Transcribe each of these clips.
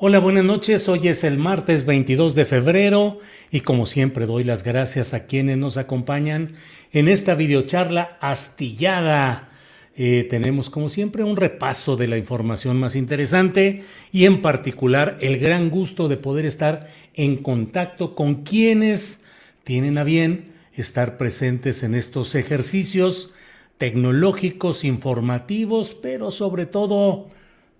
Hola, buenas noches. Hoy es el martes 22 de febrero y como siempre doy las gracias a quienes nos acompañan en esta videocharla astillada. Eh, tenemos como siempre un repaso de la información más interesante y en particular el gran gusto de poder estar en contacto con quienes tienen a bien estar presentes en estos ejercicios tecnológicos, informativos, pero sobre todo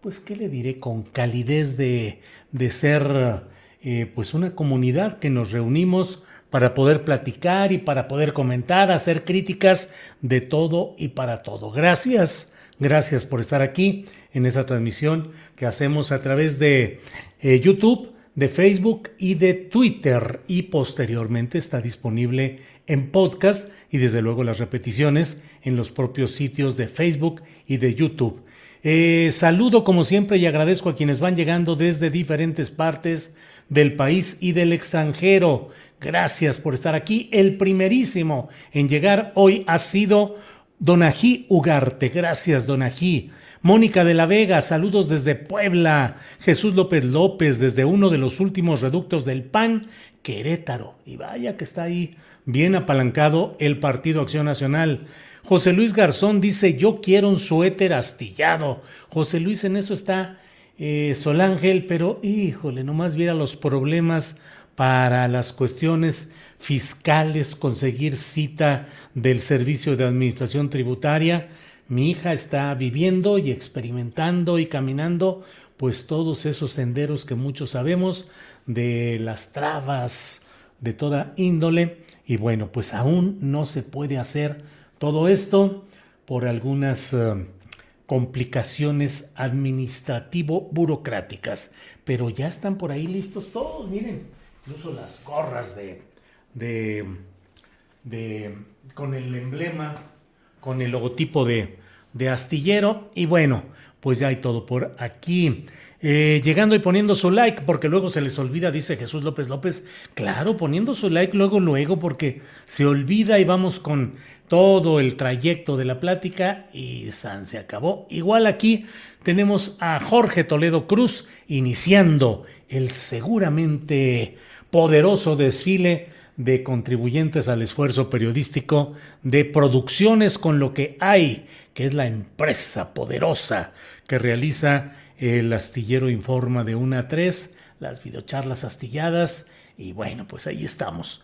pues, ¿qué le diré? Con calidez de, de ser, eh, pues, una comunidad que nos reunimos para poder platicar y para poder comentar, hacer críticas de todo y para todo. Gracias, gracias por estar aquí en esta transmisión que hacemos a través de eh, YouTube, de Facebook y de Twitter y posteriormente está disponible en podcast y desde luego las repeticiones en los propios sitios de Facebook y de YouTube. Eh, saludo como siempre y agradezco a quienes van llegando desde diferentes partes del país y del extranjero. Gracias por estar aquí. El primerísimo en llegar hoy ha sido Donají Ugarte. Gracias, Donají. Mónica de la Vega, saludos desde Puebla. Jesús López López, desde uno de los últimos reductos del PAN, Querétaro. Y vaya que está ahí bien apalancado el Partido Acción Nacional. José Luis Garzón dice, yo quiero un suéter astillado. José Luis en eso está eh, Solángel, pero híjole, nomás viera los problemas para las cuestiones fiscales, conseguir cita del Servicio de Administración Tributaria. Mi hija está viviendo y experimentando y caminando pues todos esos senderos que muchos sabemos de las trabas de toda índole y bueno, pues aún no se puede hacer todo esto por algunas eh, complicaciones administrativo-burocráticas, pero ya están por ahí listos todos, miren, incluso las gorras de, de, de con el emblema, con el logotipo de, de astillero, y bueno, pues ya hay todo por aquí. Eh, llegando y poniendo su like, porque luego se les olvida, dice Jesús López López. Claro, poniendo su like luego, luego, porque se olvida y vamos con todo el trayecto de la plática y San se acabó. Igual aquí tenemos a Jorge Toledo Cruz iniciando el seguramente poderoso desfile de contribuyentes al esfuerzo periodístico de producciones con lo que hay, que es la empresa poderosa que realiza el astillero informa de una a tres, las videocharlas astilladas y bueno, pues ahí estamos.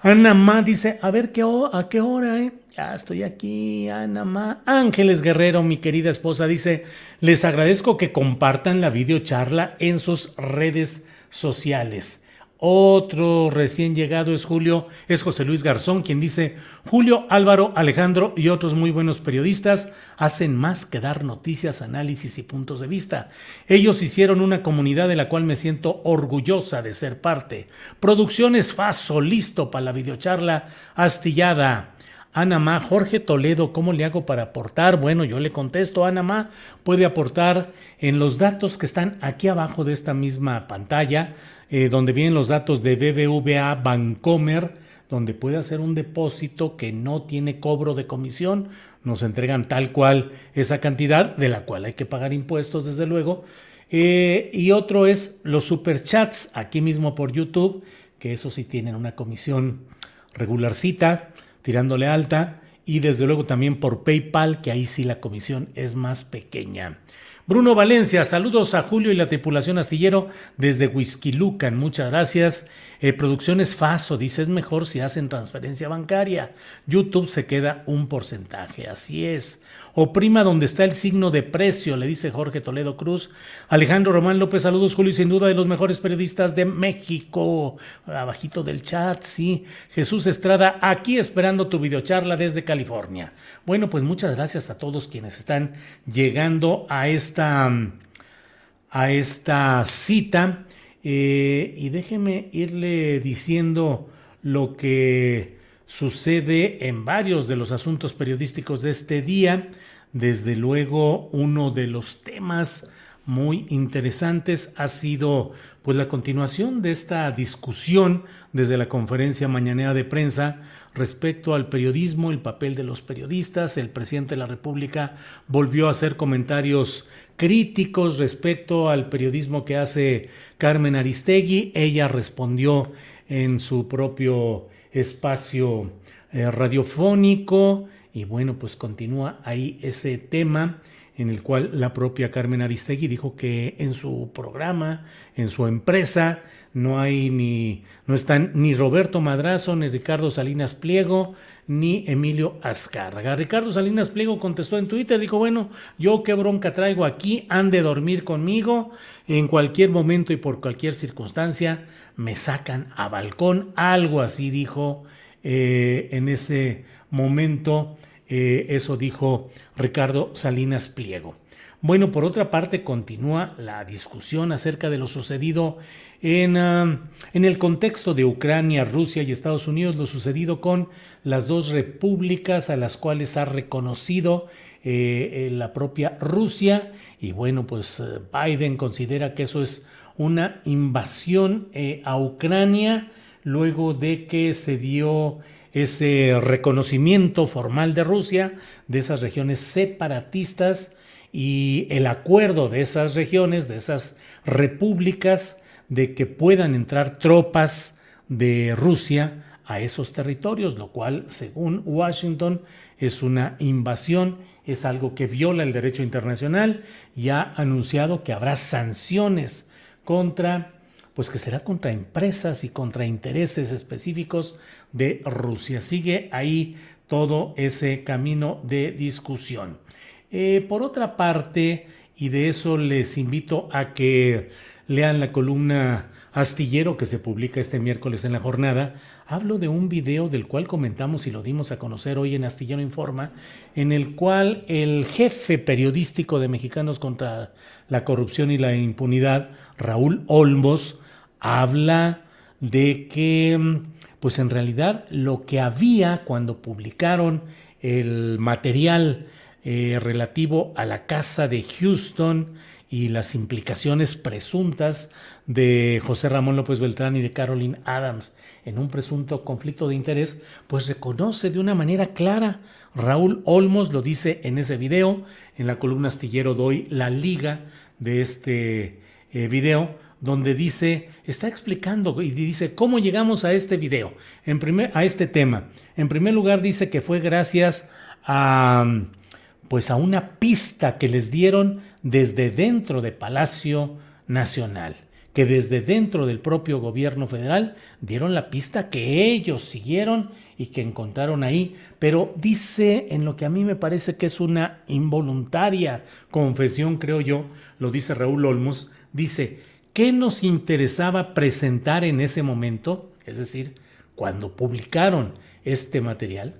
Ana Ma dice, a ver, ¿qué ¿a qué hora? Eh? Ya estoy aquí, Ana Ma. Ángeles Guerrero, mi querida esposa, dice, les agradezco que compartan la videocharla en sus redes sociales. Otro recién llegado es Julio, es José Luis Garzón, quien dice, Julio, Álvaro, Alejandro y otros muy buenos periodistas hacen más que dar noticias, análisis y puntos de vista. Ellos hicieron una comunidad de la cual me siento orgullosa de ser parte. Producciones Faso, listo para la videocharla astillada. Ana Ma, Jorge Toledo, ¿cómo le hago para aportar? Bueno, yo le contesto, Ana Ma puede aportar en los datos que están aquí abajo de esta misma pantalla eh, donde vienen los datos de BBVA Bancomer, donde puede hacer un depósito que no tiene cobro de comisión, nos entregan tal cual esa cantidad, de la cual hay que pagar impuestos, desde luego. Eh, y otro es los superchats, aquí mismo por YouTube, que eso sí tienen una comisión regularcita, tirándole alta, y desde luego también por PayPal, que ahí sí la comisión es más pequeña. Bruno Valencia, saludos a Julio y la tripulación astillero desde Lucan, muchas gracias. Eh, Producciones Faso dice es mejor si hacen transferencia bancaria. YouTube se queda un porcentaje, así es. Oprima donde está el signo de precio, le dice Jorge Toledo Cruz. Alejandro Román López, saludos Julio y sin duda de los mejores periodistas de México. Abajito del chat, sí. Jesús Estrada, aquí esperando tu videocharla desde California. Bueno, pues muchas gracias a todos quienes están llegando a esta, a esta cita. Eh, y déjeme irle diciendo lo que sucede en varios de los asuntos periodísticos de este día. Desde luego, uno de los temas muy interesantes ha sido pues la continuación de esta discusión desde la conferencia mañanera de prensa respecto al periodismo, el papel de los periodistas. El presidente de la República volvió a hacer comentarios críticos respecto al periodismo que hace Carmen Aristegui. Ella respondió en su propio espacio eh, radiofónico y bueno, pues continúa ahí ese tema en el cual la propia Carmen Aristegui dijo que en su programa, en su empresa, no hay ni, no están ni Roberto Madrazo, ni Ricardo Salinas Pliego, ni Emilio Azcárraga. Ricardo Salinas Pliego contestó en Twitter, dijo, bueno, yo qué bronca traigo aquí, han de dormir conmigo, en cualquier momento y por cualquier circunstancia me sacan a balcón, algo así dijo eh, en ese momento, eh, eso dijo Ricardo Salinas Pliego. Bueno, por otra parte, continúa la discusión acerca de lo sucedido en, en, el contexto de Ucrania, Rusia y Estados Unidos, lo sucedido con las dos repúblicas a las cuales ha reconocido eh, la propia Rusia. Y bueno, pues Biden considera que eso es una invasión a Ucrania luego de que se dio ese reconocimiento formal de Rusia de esas regiones separatistas y el acuerdo de esas regiones, de esas repúblicas, de que puedan entrar tropas de Rusia a esos territorios, lo cual, según Washington, es una invasión, es algo que viola el derecho internacional y ha anunciado que habrá sanciones contra pues que será contra empresas y contra intereses específicos de Rusia. Sigue ahí todo ese camino de discusión. Eh, por otra parte, y de eso les invito a que lean la columna Astillero que se publica este miércoles en la jornada, hablo de un video del cual comentamos y lo dimos a conocer hoy en Astillero Informa, en el cual el jefe periodístico de Mexicanos contra la Corrupción y la Impunidad, Raúl Olmos, habla de que, mm, pues en realidad lo que había cuando publicaron el material eh, relativo a la casa de Houston y las implicaciones presuntas de José Ramón López Beltrán y de Caroline Adams en un presunto conflicto de interés, pues reconoce de una manera clara. Raúl Olmos lo dice en ese video, en la columna astillero doy la liga de este eh, video, donde dice, está explicando y dice cómo llegamos a este video, en primer, a este tema. En primer lugar dice que fue gracias a pues a una pista que les dieron desde dentro de Palacio Nacional, que desde dentro del propio gobierno federal dieron la pista que ellos siguieron y que encontraron ahí, pero dice en lo que a mí me parece que es una involuntaria confesión, creo yo, lo dice Raúl Olmos, dice, ¿Qué nos interesaba presentar en ese momento? Es decir, cuando publicaron este material,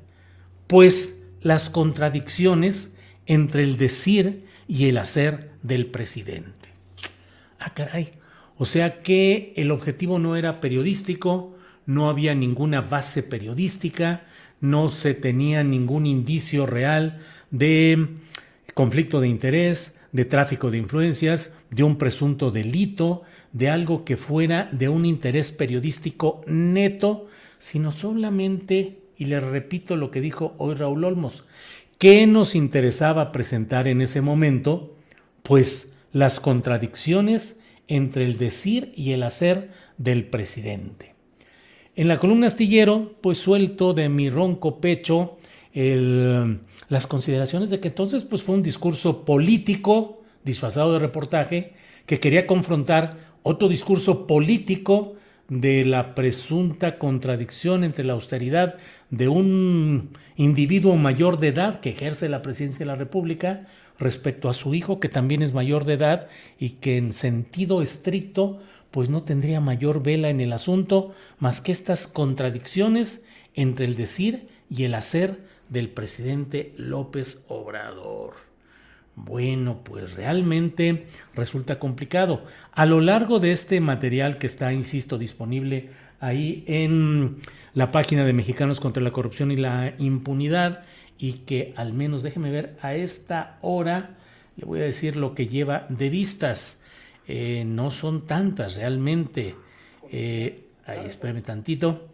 pues las contradicciones entre el decir y el hacer del presidente. Ah, caray. O sea que el objetivo no era periodístico, no había ninguna base periodística, no se tenía ningún indicio real de conflicto de interés, de tráfico de influencias, de un presunto delito, de algo que fuera de un interés periodístico neto, sino solamente, y le repito lo que dijo hoy Raúl Olmos, ¿qué nos interesaba presentar en ese momento? Pues las contradicciones entre el decir y el hacer del presidente. En la columna astillero, pues suelto de mi ronco pecho las consideraciones de que entonces pues fue un discurso político disfrazado de reportaje que quería confrontar otro discurso político de la presunta contradicción entre la austeridad de un individuo mayor de edad que ejerce la presidencia de la República respecto a su hijo que también es mayor de edad y que en sentido estricto pues no tendría mayor vela en el asunto más que estas contradicciones entre el decir y el hacer del presidente López Obrador. Bueno, pues realmente resulta complicado. A lo largo de este material que está, insisto, disponible ahí en la página de Mexicanos contra la Corrupción y la Impunidad, y que al menos, déjeme ver, a esta hora le voy a decir lo que lleva de vistas. Eh, no son tantas realmente. Eh, ahí, espérame tantito.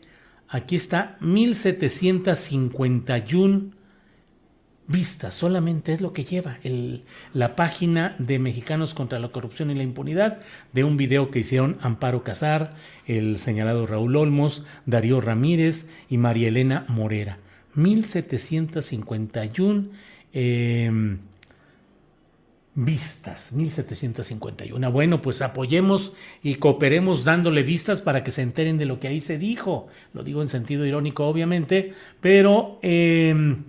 Aquí está 1751 vistas, solamente es lo que lleva la página de Mexicanos contra la Corrupción y la Impunidad, de un video que hicieron Amparo Casar, el señalado Raúl Olmos, Darío Ramírez y María Elena Morera. 1751 em, vistas, 1751. Bueno, pues apoyemos y cooperemos dándole vistas para que se enteren de lo que ahí se dijo. Lo digo en sentido irónico, obviamente, pero em,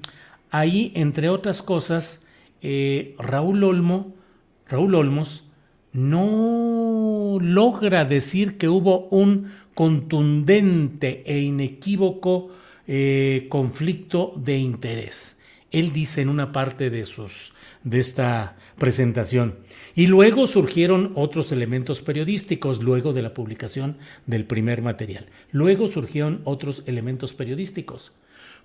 ahí, entre otras cosas, eh, Raúl Olmo, Raúl Olmos, no logra decir que hubo un contundente e inequívoco eh, conflicto de interés. Él dice en una parte de, sus, de esta presentación. Y luego surgieron otros elementos periodísticos, luego de la publicación del primer material. Luego surgieron otros elementos periodísticos,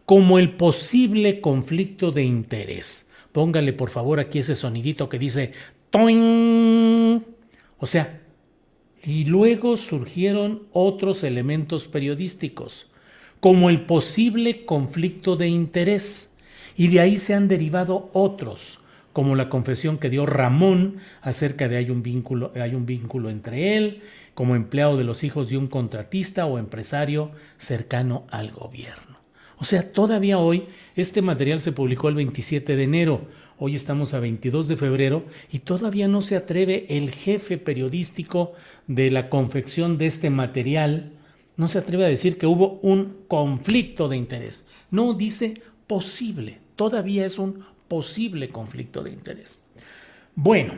como el posible conflicto de interés. Póngale por favor aquí ese sonidito que dice ¡Toing! O sea, y luego surgieron otros elementos periodísticos, como el posible conflicto de interés. Y de ahí se han derivado otros, como la confesión que dio Ramón acerca de hay un vínculo, hay un vínculo entre él, como empleado de los hijos de un contratista o empresario cercano al gobierno. O sea, todavía hoy este material se publicó el 27 de enero, hoy estamos a 22 de febrero y todavía no se atreve el jefe periodístico de la confección de este material no se atreve a decir que hubo un conflicto de interés. No dice posible, todavía es un posible conflicto de interés. Bueno,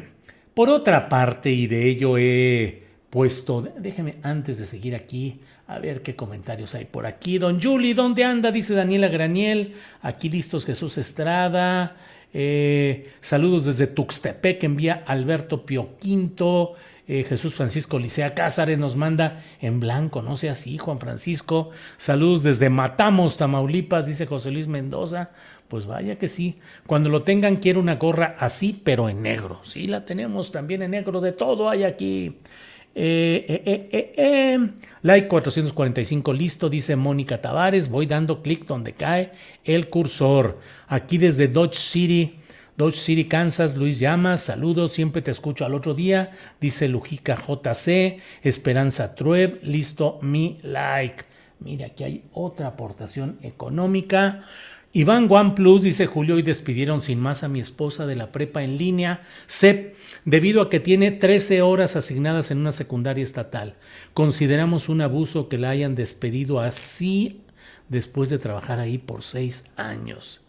por otra parte, y de ello he puesto, déjeme antes de seguir aquí, a ver qué comentarios hay por aquí. Don Juli, ¿dónde anda? Dice Daniela Graniel. Aquí listos Jesús Estrada. Eh, saludos desde Tuxtepec, envía Alberto Pio Quinto. Eh, Jesús Francisco Licea Cázares nos manda en blanco, no sea así, Juan Francisco. Saludos desde Matamos, Tamaulipas, dice José Luis Mendoza. Pues vaya que sí. Cuando lo tengan, quiero una gorra así, pero en negro. Sí, la tenemos también en negro, de todo hay aquí. Eh, eh, eh, eh like 445 listo, dice Mónica Tavares. Voy dando clic donde cae el cursor. Aquí desde Dodge City, Dodge City, Kansas, Luis Llamas, saludos, siempre te escucho al otro día, dice Lujica JC, Esperanza Trueb, listo mi like. Mira, aquí hay otra aportación económica. Iván OnePlus dice Julio, y despidieron sin más a mi esposa de la prepa en línea, CEP, debido a que tiene 13 horas asignadas en una secundaria estatal. Consideramos un abuso que la hayan despedido así después de trabajar ahí por seis años.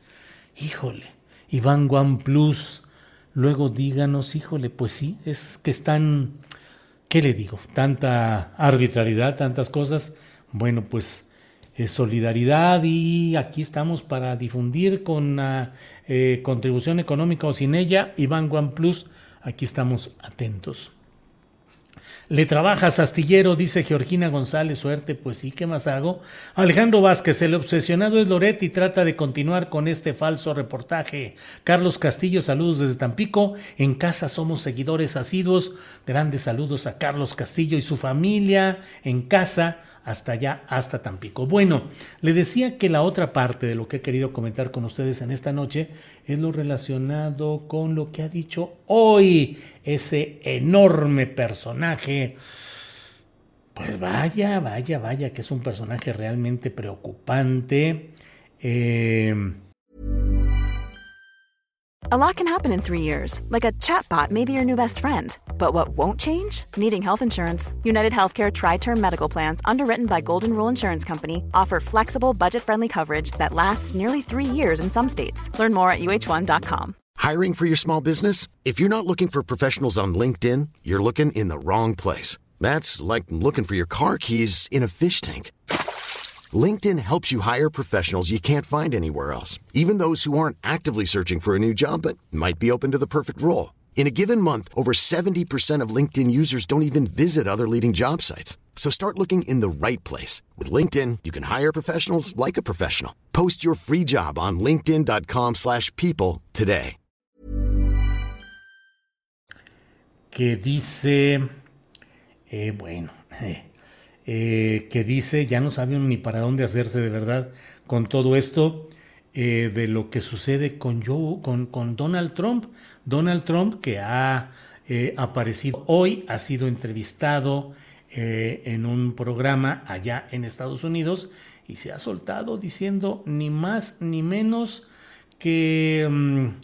Híjole. Iván One Plus. Luego díganos, híjole, pues sí, es que están, ¿qué le digo? Tanta arbitrariedad, tantas cosas. Bueno, pues solidaridad y aquí estamos para difundir con eh, contribución económica o sin ella. Iván One Plus, aquí estamos atentos. Le trabajas, astillero, dice Georgina González, suerte, pues sí, ¿qué más hago? Alejandro Vázquez, el obsesionado es Loret trata de continuar con este falso reportaje. Carlos Castillo, saludos desde Tampico. En casa somos seguidores asiduos. Grandes saludos a Carlos Castillo y su familia. En casa, hasta allá, hasta Tampico. Bueno, le decía que la otra parte de lo que he querido comentar con ustedes en esta noche es lo relacionado con lo que ha dicho hoy ese enorme personaje. Pues vaya, vaya, vaya, que es un personaje realmente preocupante. Eh, A lot can happen in three years, like a chatbot may be your new best friend. But what won't change? Needing health insurance. United Healthcare Tri Term Medical Plans, underwritten by Golden Rule Insurance Company, offer flexible, budget friendly coverage that lasts nearly three years in some states. Learn more at uh1.com. Hiring for your small business? If you're not looking for professionals on LinkedIn, you're looking in the wrong place. That's like looking for your car keys in a fish tank. LinkedIn helps you hire professionals you can't find anywhere else, even those who aren't actively searching for a new job but might be open to the perfect role. In a given month, over 70% of LinkedIn users don't even visit other leading job sites. So start looking in the right place. With LinkedIn, you can hire professionals like a professional. Post your free job on linkedin.com slash people today. Que dice, eh, bueno, eh, eh, que dice, ya no saben ni para dónde hacerse de verdad con todo esto eh, de lo que sucede con, con, con, Donald Trump. Donald Trump que ha eh, aparecido hoy, ha sido entrevistado eh, en un programa allá en Estados Unidos y se ha soltado diciendo ni más ni menos que, um,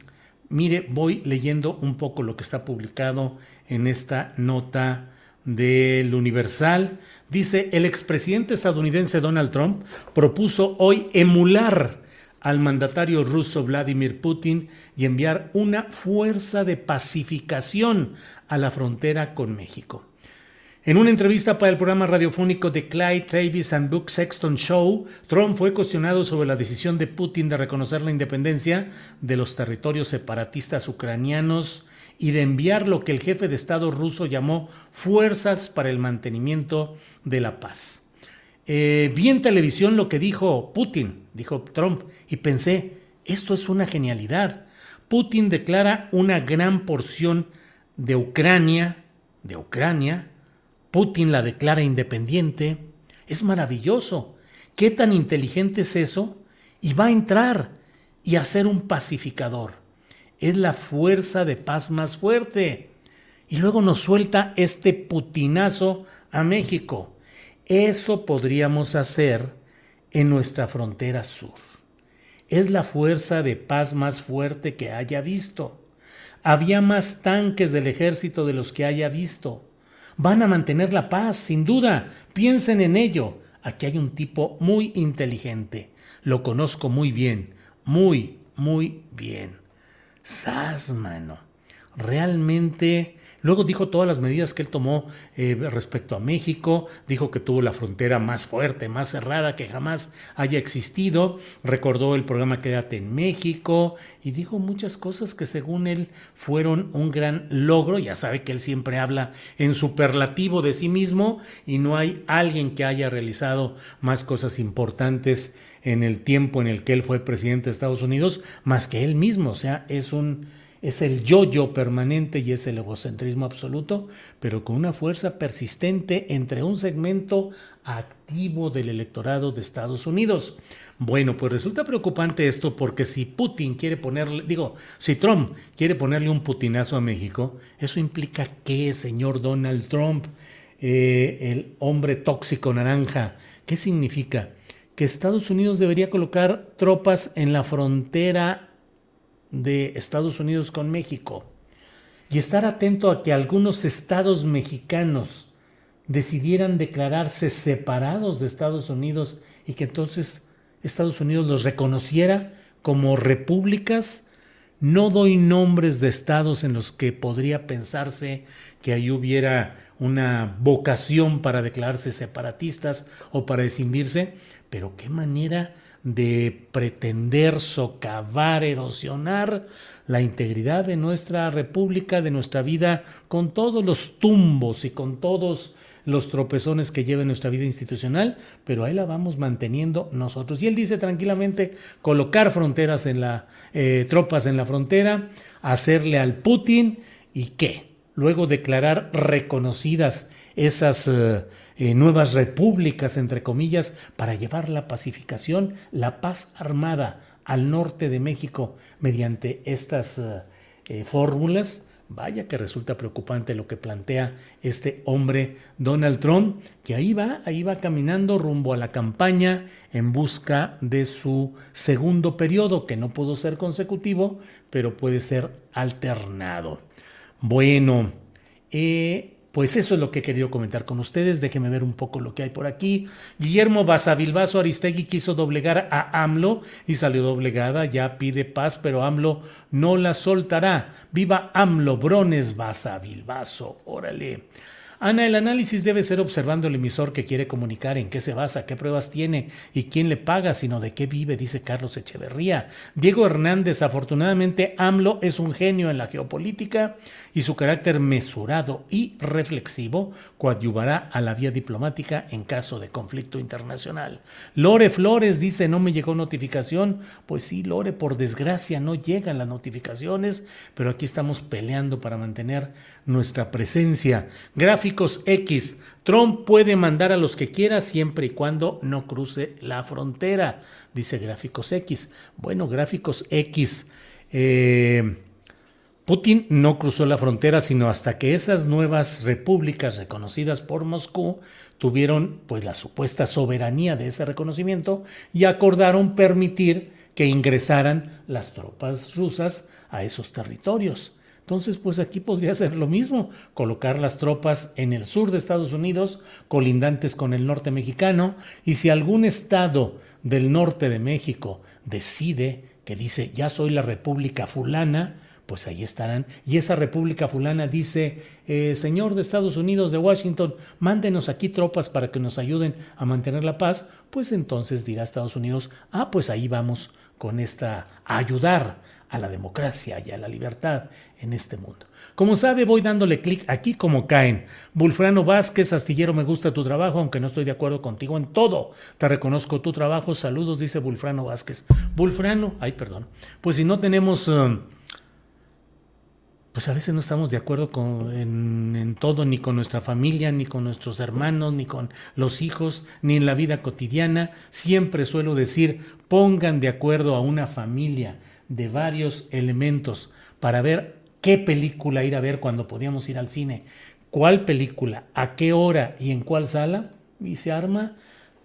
mire, voy leyendo un poco lo que está publicado en esta nota del Universal. Dice, el expresidente estadounidense Donald Trump propuso hoy emular al mandatario ruso Vladimir Putin y enviar una fuerza de pacificación a la frontera con México. En una entrevista para el programa radiofónico de Clyde Travis and Book Sexton Show, Trump fue cuestionado sobre la decisión de Putin de reconocer la independencia de los territorios separatistas ucranianos y de enviar lo que el jefe de Estado ruso llamó fuerzas para el mantenimiento de la paz. Eh, vi en televisión lo que dijo Putin, dijo Trump, y pensé, esto es una genialidad. Putin declara una gran porción de Ucrania, de Ucrania, Putin la declara independiente, es maravilloso. ¿Qué tan inteligente es eso? Y va a entrar y a ser un pacificador. Es la fuerza de paz más fuerte. Y luego nos suelta este putinazo a México. Eso podríamos hacer en nuestra frontera sur. Es la fuerza de paz más fuerte que haya visto. Había más tanques del ejército de los que haya visto. Van a mantener la paz, sin duda. Piensen en ello. Aquí hay un tipo muy inteligente. Lo conozco muy bien. Muy, muy bien. Sas, mano. Realmente Luego dijo todas las medidas que él tomó eh, respecto a México, dijo que tuvo la frontera más fuerte, más cerrada que jamás haya existido, recordó el programa Quédate en México y dijo muchas cosas que según él fueron un gran logro. Ya sabe que él siempre habla en superlativo de sí mismo y no hay alguien que haya realizado más cosas importantes en el tiempo en el que él fue presidente de Estados Unidos más que él mismo. O sea, es un es el yo-yo permanente y es el egocentrismo absoluto, pero con una fuerza persistente entre un segmento activo del electorado de Estados Unidos. Bueno, pues resulta preocupante esto porque si Putin quiere ponerle, digo, si Trump quiere ponerle un putinazo a México, eso implica que, señor Donald Trump, eh, el hombre tóxico naranja, ¿qué significa? Que Estados Unidos debería colocar tropas en la frontera de Estados Unidos con México y estar atento a que algunos estados mexicanos decidieran declararse separados de Estados Unidos y que entonces Estados Unidos los reconociera como repúblicas. No doy nombres de estados en los que podría pensarse que ahí hubiera una vocación para declararse separatistas o para escindirse, pero qué manera de pretender socavar, erosionar la integridad de nuestra república, de nuestra vida, con todos los tumbos y con todos los tropezones que lleva nuestra vida institucional, pero ahí la vamos manteniendo nosotros. Y él dice tranquilamente colocar fronteras en la, eh, tropas en la frontera, hacerle al Putin y qué, luego declarar reconocidas esas eh, eh, nuevas repúblicas, entre comillas, para llevar la pacificación, la paz armada al norte de México mediante estas eh, fórmulas, Vaya que resulta preocupante lo que plantea este hombre Donald Trump, que ahí va, ahí va caminando rumbo a la campaña en busca de su segundo periodo, que no pudo ser consecutivo, pero puede ser alternado. Bueno, eh, pues eso es lo que he querido comentar con ustedes. Déjenme ver un poco lo que hay por aquí. Guillermo Basavilbaso Aristegui quiso doblegar a AMLO y salió doblegada. Ya pide paz, pero AMLO no la soltará. Viva AMLO, Brones Basavilbaso. Órale. Ana, el análisis debe ser observando el emisor que quiere comunicar, en qué se basa, qué pruebas tiene y quién le paga, sino de qué vive, dice Carlos Echeverría. Diego Hernández, afortunadamente, AMLO es un genio en la geopolítica y su carácter mesurado y reflexivo coadyuvará a la vía diplomática en caso de conflicto internacional. Lore Flores dice, no me llegó notificación. Pues sí, Lore, por desgracia no llegan las notificaciones, pero aquí estamos peleando para mantener nuestra presencia. Gráficos X. Trump puede mandar a los que quiera siempre y cuando no cruce la frontera, dice Gráficos X. Bueno, Gráficos X. Eh, Putin no cruzó la frontera sino hasta que esas nuevas repúblicas reconocidas por Moscú tuvieron pues la supuesta soberanía de ese reconocimiento y acordaron permitir que ingresaran las tropas rusas a esos territorios. Entonces, pues aquí podría ser lo mismo, colocar las tropas en el sur de Estados Unidos, colindantes con el norte mexicano, y si algún estado del norte de México decide que dice, ya soy la república fulana, pues ahí estarán. Y esa república fulana dice, eh, señor de Estados Unidos, de Washington, mándenos aquí tropas para que nos ayuden a mantener la paz, pues entonces dirá Estados Unidos, ah, pues ahí vamos con esta, ayudar a la democracia y a la libertad en este mundo. Como sabe, voy dándole clic aquí como caen. Bulfrano Vázquez, astillero, me gusta tu trabajo, aunque no estoy de acuerdo contigo en todo. Te reconozco tu trabajo. Saludos, dice Bulfrano Vázquez. Bulfrano, ay, perdón. Pues si no tenemos... Um, pues a veces no estamos de acuerdo con, en, todo, ni con nuestra familia, ni con nuestros hermanos, ni con los hijos, ni en la vida cotidiana. Siempre suelo decir, pongan de acuerdo a una familia de varios elementos para ver qué película ir a ver cuando podíamos ir al cine, cuál película, a qué hora y en cuál sala, y se arma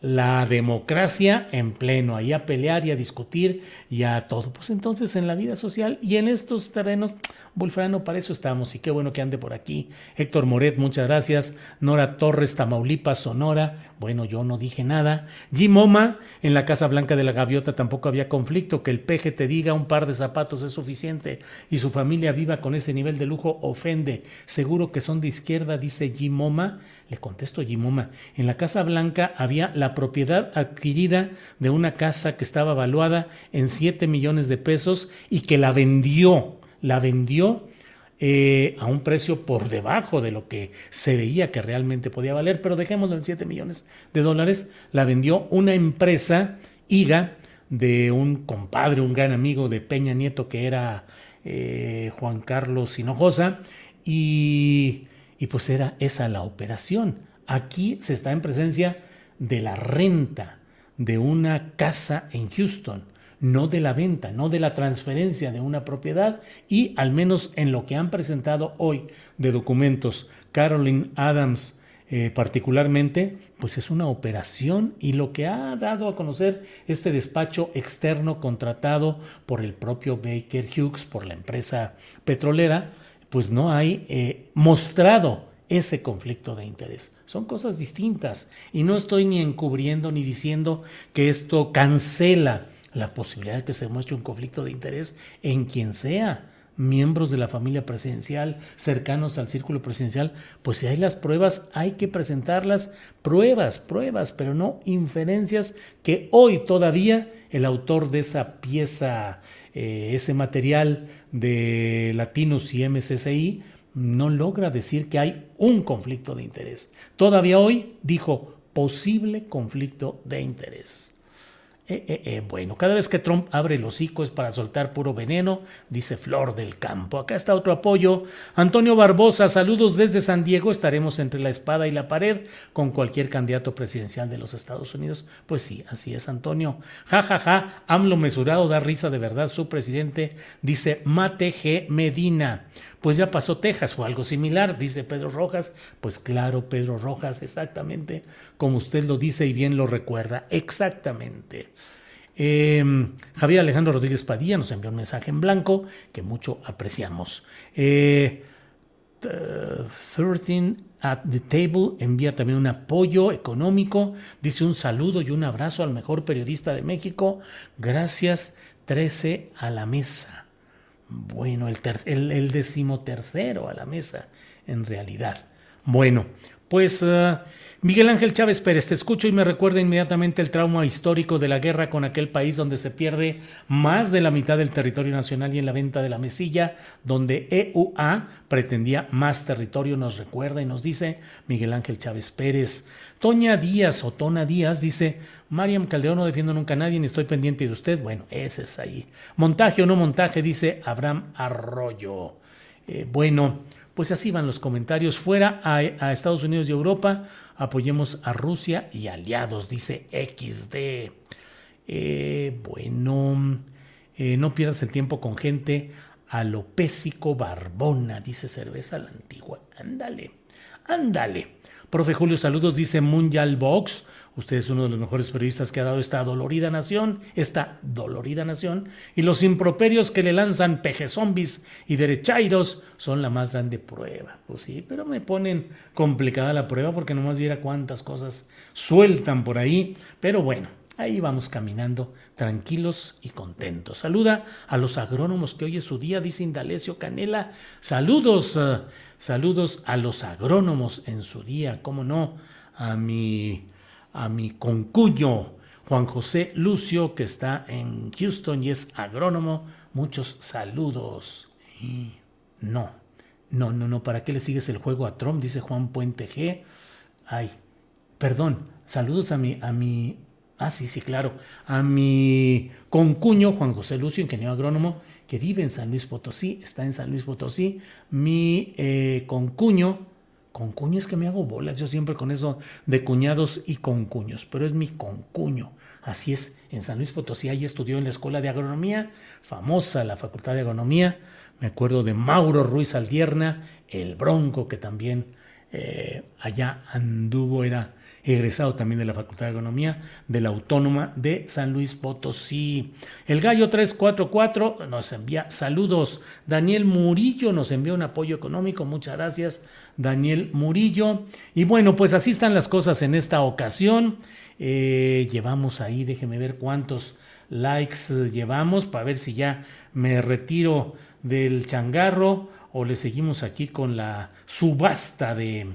la democracia en pleno, ahí a pelear y a discutir y a todo. Pues entonces en la vida social y en estos terrenos, Bulfrano, para eso estamos y qué bueno que ande por aquí. Héctor Moret, muchas gracias. Nora Torres, Tamaulipas, Sonora. Bueno, yo no dije nada. Jim Oma, en la Casa Blanca de la Gaviota tampoco había conflicto. Que el peje te diga un par de zapatos es suficiente y su familia viva con ese nivel de lujo ofende. Seguro que son de izquierda, dice Jim Oma. Le contesto Jimoma, en la Casa Blanca había la propiedad adquirida de una casa que estaba valuada en 7 millones de pesos y que la vendió, la vendió eh, a un precio por debajo de lo que se veía que realmente podía valer, pero dejémoslo en 7 millones de dólares, la vendió una empresa, IGA, de un compadre, un gran amigo de Peña Nieto que era eh, Juan Carlos Hinojosa, y y pues era esa la operación. Aquí se está en presencia de la renta de una casa en Houston, no de la venta, no de la transferencia de una propiedad y al menos en lo que han presentado hoy de documentos Carolyn Adams eh, particularmente, pues es una operación y lo que ha dado a conocer este despacho externo contratado por el propio Baker Hughes, por la empresa petrolera, pues no hay eh, mostrado ese conflicto de interés. Son cosas distintas y no estoy ni encubriendo ni diciendo que esto cancela la posibilidad de que se muestre un conflicto de interés en quien sea miembros de la familia presidencial, cercanos al círculo presidencial, pues si hay las pruebas, hay que presentarlas, pruebas, pruebas, pero no inferencias que hoy todavía el autor de esa pieza eh, ese material de Latinos y MCCI no logra decir que hay un conflicto de interés. Todavía hoy dijo posible conflicto de interés. Eh, eh, eh, bueno, cada vez que Trump abre el hocico es para soltar puro veneno, dice Flor del Campo. Acá está otro apoyo. Antonio Barbosa, saludos desde San Diego. Estaremos entre la espada y la pared con cualquier candidato presidencial de los Estados Unidos. Pues sí, así es, Antonio. Ja, ja, ja. AMLO mesurado da risa de verdad. Su presidente dice Mate G. Medina. Pues ya pasó Texas o algo similar, dice Pedro Rojas. Pues claro, Pedro Rojas, exactamente como usted lo dice y bien lo recuerda. Exactamente. Em, Javier Alejandro Rodríguez Padilla nos envió un mensaje en blanco que mucho apreciamos. 13 eh, at the table envía también un apoyo económico, dice un saludo y un abrazo al mejor periodista de México. Gracias, 13 a la mesa. Bueno, el, decimotercero a la mesa, en realidad. Bueno, pues eh, Miguel Ángel Chávez Pérez, te escucho y me recuerda inmediatamente el trauma histórico de la guerra con aquel país donde se pierde más de la mitad del territorio nacional y en la venta de la mesilla, donde EUA pretendía más territorio, nos recuerda y nos dice Miguel Ángel Chávez Pérez. Toña Díaz o Tona Díaz dice, Mariam Calderón no defiendo nunca a nadie ni estoy pendiente de usted. Bueno, ese es ahí. Montaje o no montaje, dice Abraham Arroyo. Eh, bueno, pues así van los comentarios. Fuera a, Estados Unidos y Europa apoyemos a Rusia y aliados, dice XD. Eh, bueno, eh, no pierdas el tiempo con gente alopésico barbona, dice cerveza la antigua. Ándale, ándale. Profe Julio, saludos, dice Mundial Box. Usted es uno de los mejores periodistas que ha dado esta dolorida nación, esta dolorida nación, y los improperios que le lanzan peje zombies y derechairos son la más grande prueba. Pues sí, pero me ponen complicada la prueba porque nomás viera cuántas cosas sueltan por ahí, pero bueno, Ahí vamos caminando tranquilos y contentos. Saluda a los agrónomos que hoy es su día, dice Indalecio Canela. Saludos, eh, saludos a los agrónomos en su día, cómo no, a mi a mi concuño Juan José Lucio, que está en Houston y es agrónomo. Muchos saludos. No, no, no, no, ¿para qué le sigues el juego a Trump? Dice Juan Puente G. Ay, perdón, saludos a mi, a mi, ah, sí, sí, claro, a mi concuño Juan José Lucio, ingeniero agrónomo, que vive en San Luis Potosí, está en San Luis Potosí. Mi eh, concuño, con cuños que me hago bolas, yo siempre con eso de cuñados y con cuños, pero es mi concuño. Así es, en San Luis Potosí, ahí estudió en la Escuela de Agronomía, famosa la Facultad de Agronomía. Me acuerdo de Mauro Ruiz Aldierna, el Bronco, que también eh, allá anduvo, era egresado también de la Facultad de Economía de la Autónoma de San Luis Potosí. El Gallo 344 nos envía saludos. Daniel Murillo nos envía un apoyo económico. Muchas gracias, Daniel Murillo. Y bueno, pues así están las cosas en esta ocasión. Eh, llevamos ahí, déjeme ver cuántos likes llevamos para ver si ya me retiro del changarro o le seguimos aquí con la subasta de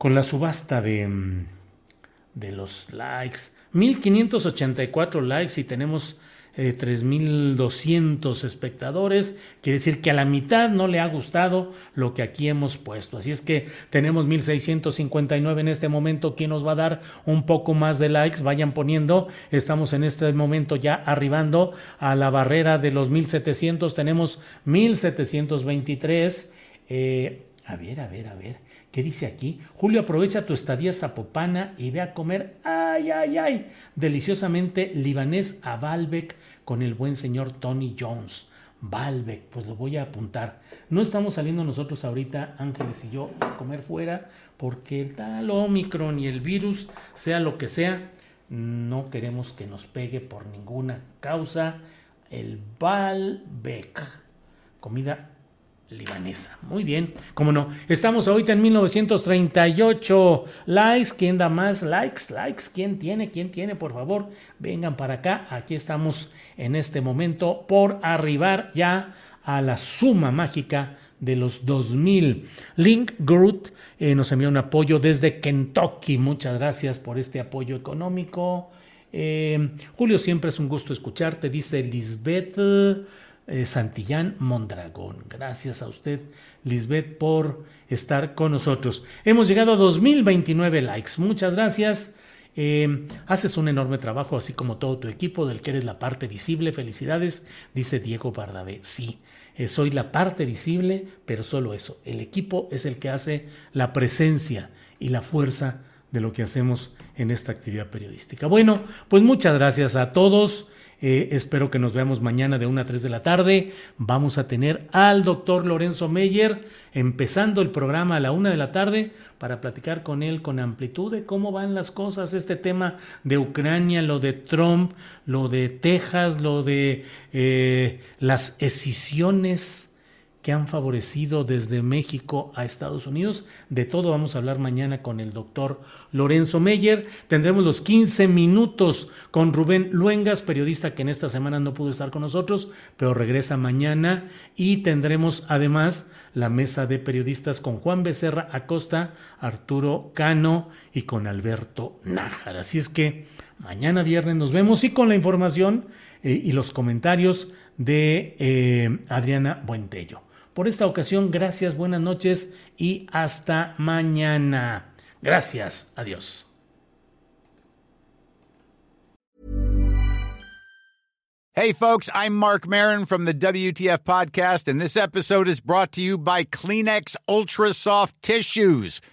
con la subasta de, mm, de los likes. 1584 likes y tenemos 3200 eh, espectadores. Quiere decir que a la mitad no le ha gustado lo que aquí hemos puesto. Así es que tenemos 1659 en este momento. ¿Quién nos va a dar un poco más de likes? Vayan poniendo. Estamos en este momento ya arribando a la barrera de los 1700. Tenemos 1723. Eh, a ver, a ver, a ver. ¿Qué dice aquí? Julio, aprovecha tu estadía zapopana y ve a comer, ay, ay, ay, deliciosamente libanés a Balbec con el buen señor Tony Jones. Balbec, pues lo voy a apuntar. No estamos saliendo nosotros ahorita, Ángeles y yo, a comer fuera porque el tal Omicron y el virus, sea lo que sea, no queremos que nos pegue por ninguna causa. El Balbec, comida libanesa. Muy bien, cómo no. Estamos ahorita en 1938. Likes, ¿quién da más likes? Likes, ¿quién tiene? ¿Quién tiene? Por favor, vengan para acá. Aquí estamos en este momento por arribar ya a la suma mágica de los 2000. Link Groot eh, nos envía un apoyo desde Kentucky. Muchas gracias por este apoyo económico. Eh, Julio, siempre es un gusto escucharte, dice Lisbeth. Eh, Santillán Mondragón. Gracias a usted, Lisbeth, por estar con nosotros. Hemos llegado a 2029 likes. Muchas gracias. Eh, haces un enorme trabajo, así como todo tu equipo, del que eres la parte visible. Felicidades, dice Diego Bardabé. Sí, eh, soy la parte visible, pero solo eso. El equipo es el que hace la presencia y la fuerza de lo que hacemos en esta actividad periodística. Bueno, pues muchas gracias a todos. Eh, espero que nos veamos mañana de 1 a 3 de la tarde. Vamos a tener al doctor Lorenzo Meyer empezando el programa a la 1 de la tarde para platicar con él con amplitud de cómo van las cosas, este tema de Ucrania, lo de Trump, lo de Texas, lo de eh, las escisiones han favorecido desde México a Estados Unidos. De todo vamos a hablar mañana con el doctor Lorenzo Meyer. Tendremos los 15 minutos con Rubén Luengas, periodista que en esta semana no pudo estar con nosotros, pero regresa mañana. Y tendremos además la mesa de periodistas con Juan Becerra Acosta, Arturo Cano y con Alberto Nájar. Así es que mañana viernes nos vemos y con la información eh, y los comentarios de eh, Adriana Buentello. Por esta ocasión, gracias, buenas noches y hasta mañana. Gracias, adiós. Hey, folks, I'm Mark Marin from the WTF Podcast, and this episode is brought to you by Kleenex Ultra Soft Tissues